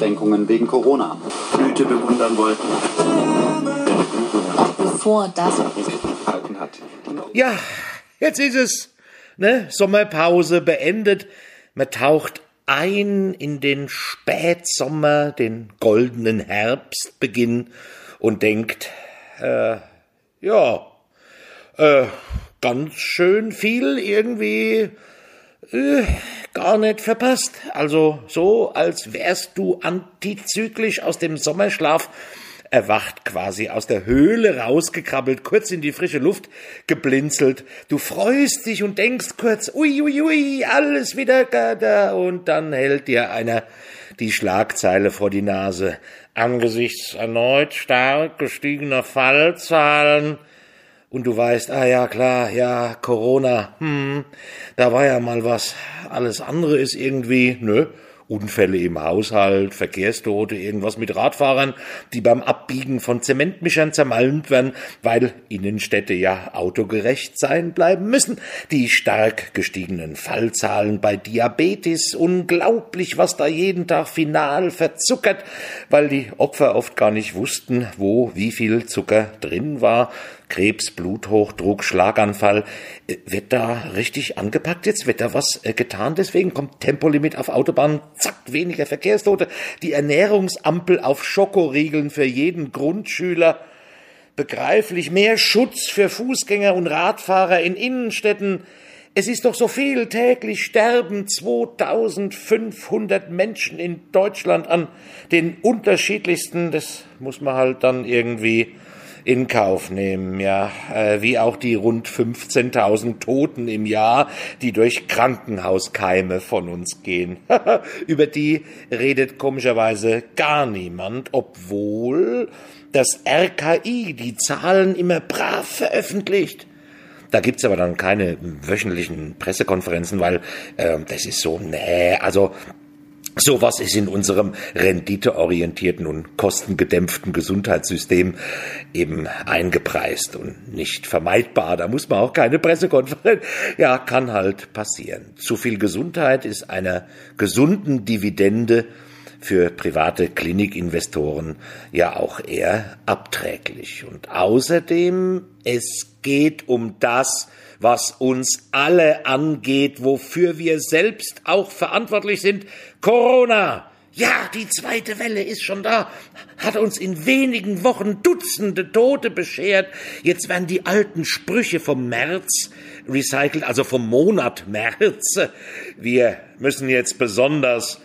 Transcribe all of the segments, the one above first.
Einschränkungen wegen Corona. Blüte bewundern wollten. Bevor das. Ja, jetzt ist es. Ne? Sommerpause beendet. Man taucht ein in den Spätsommer, den goldenen Herbstbeginn und denkt, äh, ja, äh, ganz schön viel irgendwie äh, gar nicht verpasst. Also so, als wärst du antizyklisch aus dem Sommerschlaf erwacht quasi aus der Höhle rausgekrabbelt, kurz in die frische Luft geblinzelt. Du freust dich und denkst kurz, ui, ui, ui, alles wieder da, und dann hält dir einer die Schlagzeile vor die Nase. Angesichts erneut stark gestiegener Fallzahlen und du weißt, ah ja, klar, ja, Corona, hm, da war ja mal was. Alles andere ist irgendwie, nö, Unfälle im Haushalt, Verkehrstote, irgendwas mit Radfahrern, die beim Abbiegen von Zementmischern zermalmt werden, weil Innenstädte ja autogerecht sein bleiben müssen. Die stark gestiegenen Fallzahlen bei Diabetes, unglaublich, was da jeden Tag final verzuckert, weil die Opfer oft gar nicht wussten, wo wie viel Zucker drin war. Krebs, Bluthochdruck, Schlaganfall. Äh, wird da richtig angepackt jetzt? Wird da was äh, getan? Deswegen kommt Tempolimit auf Autobahnen, zack, weniger Verkehrstote. Die Ernährungsampel auf Schokoriegeln für jeden Grundschüler. Begreiflich mehr Schutz für Fußgänger und Radfahrer in Innenstädten. Es ist doch so viel. Täglich sterben 2500 Menschen in Deutschland an den unterschiedlichsten, das muss man halt dann irgendwie in Kauf nehmen, ja, äh, wie auch die rund 15.000 Toten im Jahr, die durch Krankenhauskeime von uns gehen. Über die redet komischerweise gar niemand, obwohl das RKI die Zahlen immer brav veröffentlicht. Da gibt's aber dann keine wöchentlichen Pressekonferenzen, weil äh, das ist so, nee, also Sowas ist in unserem renditeorientierten und kostengedämpften Gesundheitssystem eben eingepreist und nicht vermeidbar. Da muss man auch keine Pressekonferenz. Ja, kann halt passieren. Zu viel Gesundheit ist einer gesunden Dividende für private Klinikinvestoren ja auch eher abträglich. Und außerdem, es geht um das, was uns alle angeht, wofür wir selbst auch verantwortlich sind. Corona! Ja, die zweite Welle ist schon da, hat uns in wenigen Wochen Dutzende Tote beschert. Jetzt werden die alten Sprüche vom März recycelt, also vom Monat März. Wir müssen jetzt besonders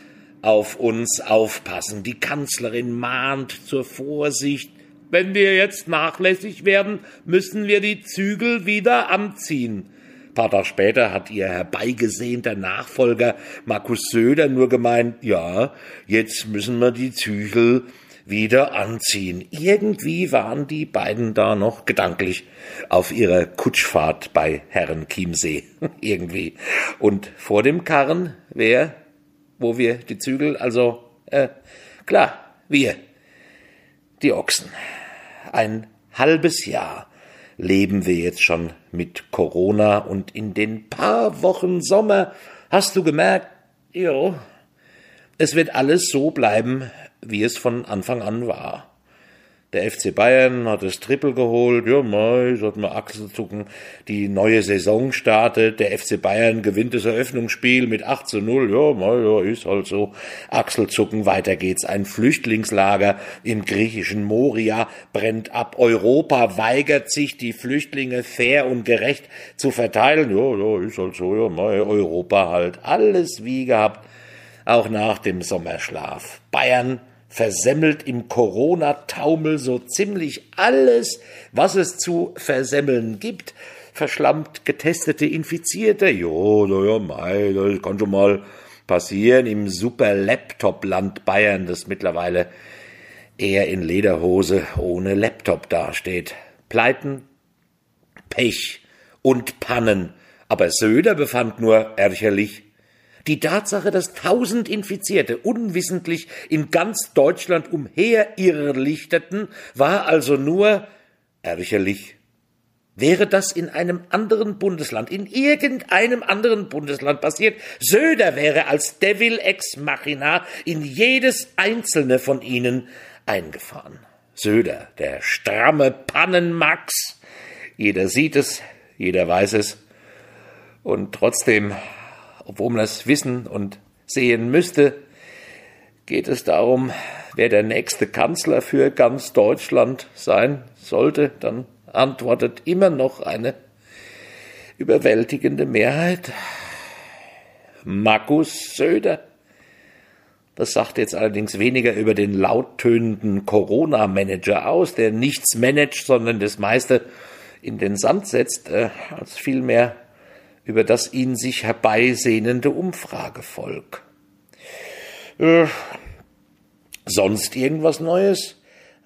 auf uns aufpassen. Die Kanzlerin mahnt zur Vorsicht. Wenn wir jetzt nachlässig werden, müssen wir die Zügel wieder anziehen. Ein paar Tage später hat ihr herbeigesehnter Nachfolger Markus Söder nur gemeint, ja, jetzt müssen wir die Zügel wieder anziehen. Irgendwie waren die beiden da noch gedanklich auf ihrer Kutschfahrt bei Herren Chiemsee. Irgendwie. Und vor dem Karren, wer, wo wir die Zügel, also, äh, klar, wir, die Ochsen ein halbes Jahr leben wir jetzt schon mit Corona und in den paar Wochen Sommer hast du gemerkt, jo, es wird alles so bleiben, wie es von Anfang an war. Der FC Bayern hat das Triple geholt. Ja, mei, sollten wir Achselzucken. Die neue Saison startet. Der FC Bayern gewinnt das Eröffnungsspiel mit 8 zu 0. Ja, mei, ja, ist halt so. Achselzucken. Weiter geht's. Ein Flüchtlingslager im griechischen Moria brennt ab. Europa weigert sich, die Flüchtlinge fair und gerecht zu verteilen. Ja, ja, ist halt so. Ja, mei, Europa halt. Alles wie gehabt. Auch nach dem Sommerschlaf. Bayern versemmelt im Corona-Taumel so ziemlich alles, was es zu versemmeln gibt. Verschlammt getestete Infizierte, jo, na ja, mei, das kann schon mal passieren im super Laptop-Land Bayern, das mittlerweile eher in Lederhose ohne Laptop dasteht. Pleiten, Pech und Pannen. Aber Söder befand nur ärcherlich die Tatsache, dass tausend Infizierte unwissentlich in ganz Deutschland umherirrlichterten, war also nur ärgerlich. Wäre das in einem anderen Bundesland, in irgendeinem anderen Bundesland passiert, Söder wäre als Devil ex machina in jedes einzelne von ihnen eingefahren. Söder, der stramme Pannenmax. Jeder sieht es, jeder weiß es. Und trotzdem, obwohl man es wissen und sehen müsste, geht es darum, wer der nächste Kanzler für ganz Deutschland sein sollte, dann antwortet immer noch eine überwältigende Mehrheit. Markus Söder. Das sagt jetzt allerdings weniger über den lauttönenden Corona-Manager aus, der nichts managt, sondern das meiste in den Sand setzt, äh, als vielmehr über das ihn sich herbeisehnende Umfragevolk. Äh, sonst irgendwas Neues?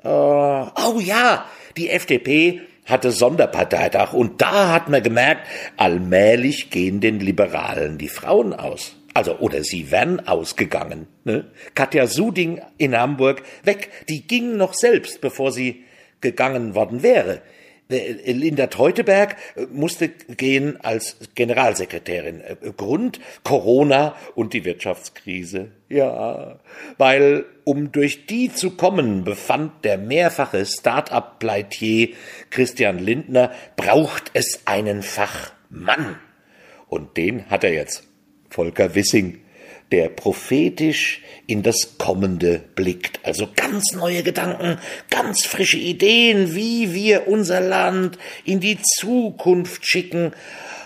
Äh, oh ja, die FDP hatte Sonderparteitag und da hat man gemerkt, allmählich gehen den Liberalen die Frauen aus. Also, oder sie wären ausgegangen. Ne? Katja Suding in Hamburg weg, die ging noch selbst, bevor sie gegangen worden wäre. Äh, Linda Teuteberg äh, musste gehen als Generalsekretärin. Äh, Grund Corona und die Wirtschaftskrise. Ja, weil um durch die zu kommen, befand der mehrfache Start-up-Pleitier Christian Lindner, braucht es einen Fachmann. Und den hat er jetzt. Volker Wissing der prophetisch in das Kommende blickt. Also ganz neue Gedanken, ganz frische Ideen, wie wir unser Land in die Zukunft schicken.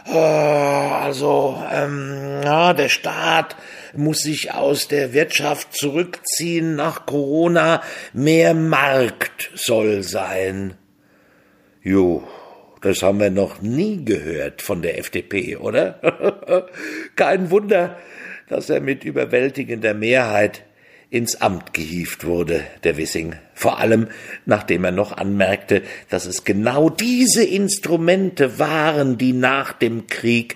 Äh, also, ähm, ja, der Staat muss sich aus der Wirtschaft zurückziehen nach Corona. Mehr Markt soll sein. Jo, das haben wir noch nie gehört von der FDP, oder? Kein Wunder, dass er mit überwältigender Mehrheit ins Amt gehieft wurde, der Wissing, vor allem nachdem er noch anmerkte, dass es genau diese Instrumente waren, die nach dem Krieg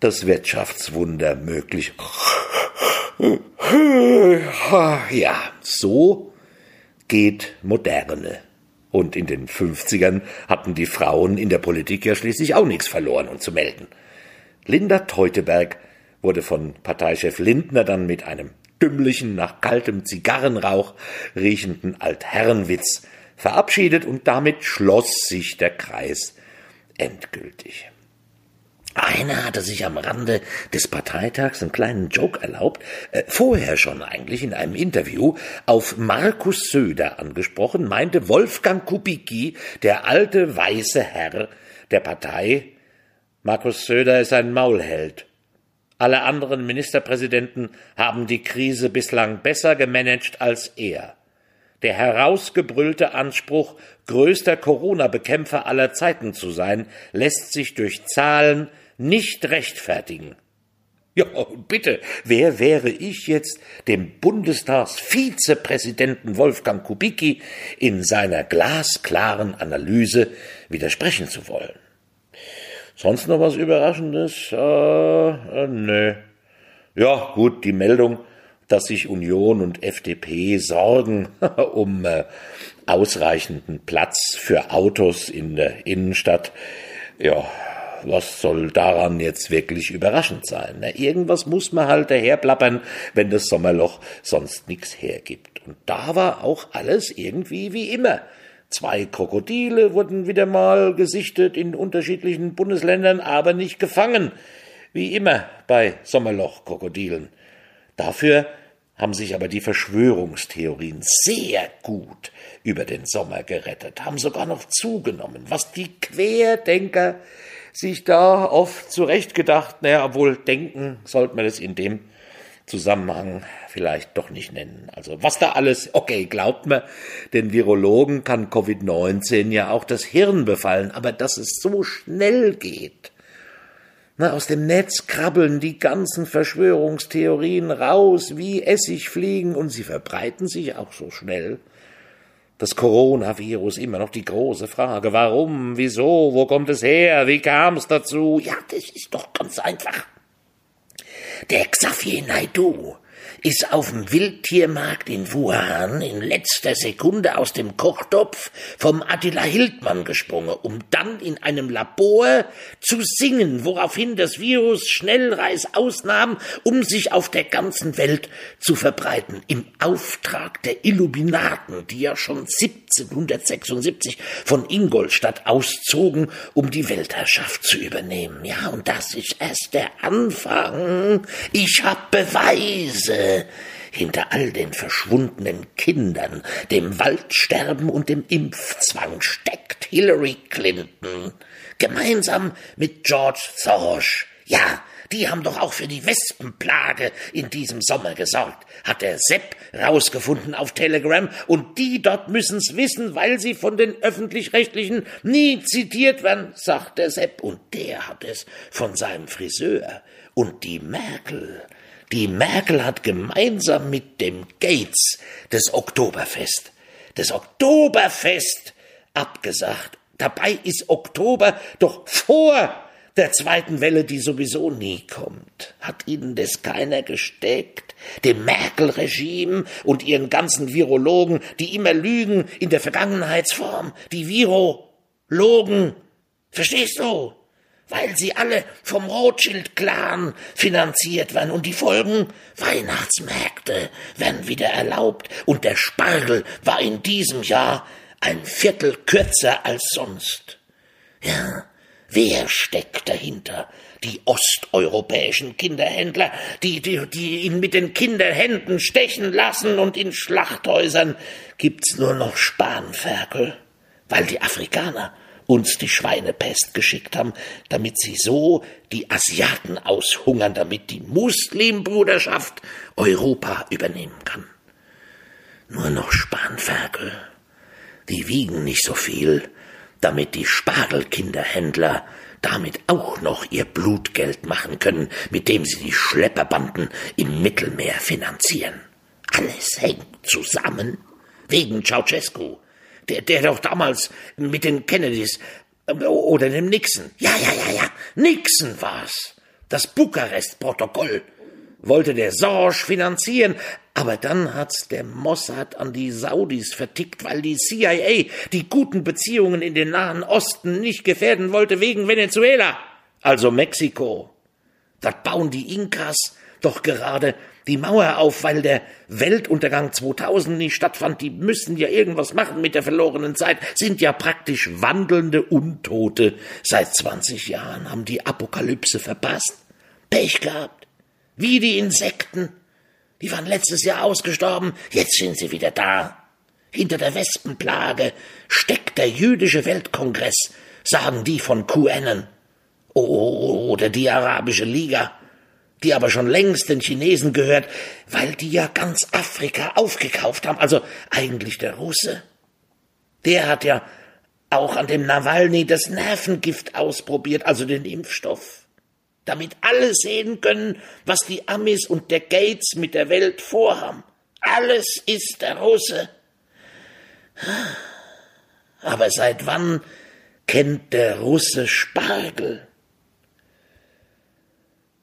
das Wirtschaftswunder möglich. Ja, so geht Moderne. Und in den 50ern hatten die Frauen in der Politik ja schließlich auch nichts verloren und zu melden. Linda Teuteberg wurde von Parteichef Lindner dann mit einem dümmlichen, nach kaltem Zigarrenrauch riechenden Altherrenwitz verabschiedet und damit schloss sich der Kreis endgültig. Einer hatte sich am Rande des Parteitags einen kleinen Joke erlaubt, äh, vorher schon eigentlich in einem Interview auf Markus Söder angesprochen, meinte Wolfgang Kubicki, der alte weiße Herr der Partei, Markus Söder ist ein Maulheld. Alle anderen Ministerpräsidenten haben die Krise bislang besser gemanagt als er. Der herausgebrüllte Anspruch, größter Corona-Bekämpfer aller Zeiten zu sein, lässt sich durch Zahlen nicht rechtfertigen. Ja, bitte, wer wäre ich jetzt, dem Bundestagsvizepräsidenten Wolfgang Kubicki in seiner glasklaren Analyse widersprechen zu wollen? Sonst noch was Überraschendes? Äh, äh, nö. Ja, gut, die Meldung, dass sich Union und FDP sorgen um äh, ausreichenden Platz für Autos in der Innenstadt. Ja, was soll daran jetzt wirklich überraschend sein? Na, irgendwas muss man halt daherplappern, wenn das Sommerloch sonst nichts hergibt. Und da war auch alles irgendwie wie immer. Zwei Krokodile wurden wieder mal gesichtet in unterschiedlichen Bundesländern, aber nicht gefangen, wie immer bei Sommerlochkrokodilen. Dafür haben sich aber die Verschwörungstheorien sehr gut über den Sommer gerettet, haben sogar noch zugenommen, was die Querdenker sich da oft zurechtgedacht, naja, obwohl denken sollte man es in dem Zusammenhang vielleicht doch nicht nennen. Also was da alles, okay, glaubt mir, den Virologen kann Covid-19 ja auch das Hirn befallen, aber dass es so schnell geht. Na, aus dem Netz krabbeln die ganzen Verschwörungstheorien raus wie Essigfliegen und sie verbreiten sich auch so schnell. Das Coronavirus immer noch die große Frage. Warum? Wieso? Wo kommt es her? Wie kam es dazu? Ja, das ist doch ganz einfach. Der Xavier Naidu ist auf dem Wildtiermarkt in Wuhan in letzter Sekunde aus dem Kochtopf vom Attila Hildmann gesprungen, um dann in einem Labor zu singen, woraufhin das Virus Schnellreis ausnahm, um sich auf der ganzen Welt zu verbreiten, im Auftrag der Illuminaten, die ja schon 1776 von Ingolstadt auszogen, um die Weltherrschaft zu übernehmen. Ja, und das ist erst der Anfang. Ich hab Beweise. Hinter all den verschwundenen Kindern, dem Waldsterben und dem Impfzwang steckt Hillary Clinton. Gemeinsam mit George Soros. Ja, die haben doch auch für die Wespenplage in diesem Sommer gesorgt, hat der Sepp rausgefunden auf Telegram, und die dort müssen's wissen, weil sie von den öffentlich-rechtlichen nie zitiert werden, sagt der Sepp, und der hat es von seinem Friseur. Und die Merkel, die Merkel hat gemeinsam mit dem Gates das Oktoberfest, das Oktoberfest abgesagt. Dabei ist Oktober doch vor der zweiten Welle, die sowieso nie kommt. Hat Ihnen das keiner gesteckt? Dem Merkel-Regime und Ihren ganzen Virologen, die immer lügen in der Vergangenheitsform, die Virologen. Verstehst du? Weil sie alle vom Rothschild-Clan finanziert werden und die Folgen Weihnachtsmärkte werden wieder erlaubt und der Spargel war in diesem Jahr ein Viertel kürzer als sonst. Ja, Wer steckt dahinter? Die osteuropäischen Kinderhändler, die, die, die ihn mit den Kinderhänden stechen lassen und in Schlachthäusern gibt's nur noch Spanferkel, weil die Afrikaner uns die Schweinepest geschickt haben, damit sie so die Asiaten aushungern, damit die Muslimbruderschaft Europa übernehmen kann. Nur noch Spanferkel. Die wiegen nicht so viel, damit die Spargelkinderhändler damit auch noch ihr Blutgeld machen können, mit dem sie die Schlepperbanden im Mittelmeer finanzieren. Alles hängt zusammen. Wegen Ceausescu, der, der doch damals mit den Kennedys oder dem Nixon. Ja, ja, ja, ja, Nixon war's. Das Bukarest-Protokoll wollte der Sorge finanzieren, aber dann hat's der Mossad an die Saudis vertickt, weil die CIA die guten Beziehungen in den Nahen Osten nicht gefährden wollte wegen Venezuela, also Mexiko. Das bauen die Inkas doch gerade die Mauer auf, weil der Weltuntergang 2000 nicht stattfand. Die müssen ja irgendwas machen mit der verlorenen Zeit, sind ja praktisch wandelnde Untote. Seit 20 Jahren haben die Apokalypse verpasst. Pech gehabt. Wie die Insekten. Die waren letztes Jahr ausgestorben, jetzt sind sie wieder da. Hinter der Wespenplage steckt der jüdische Weltkongress, sagen die von QAnon. Oder die Arabische Liga, die aber schon längst den Chinesen gehört, weil die ja ganz Afrika aufgekauft haben, also eigentlich der Russe. Der hat ja auch an dem Nawalny das Nervengift ausprobiert, also den Impfstoff damit alle sehen können, was die Amis und der Gates mit der Welt vorhaben. Alles ist der Russe. Aber seit wann kennt der Russe Spargel?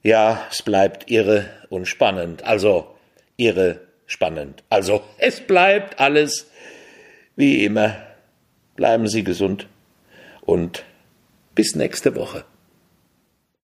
Ja, es bleibt irre und spannend. Also, irre spannend. Also, es bleibt alles wie immer. Bleiben Sie gesund und bis nächste Woche.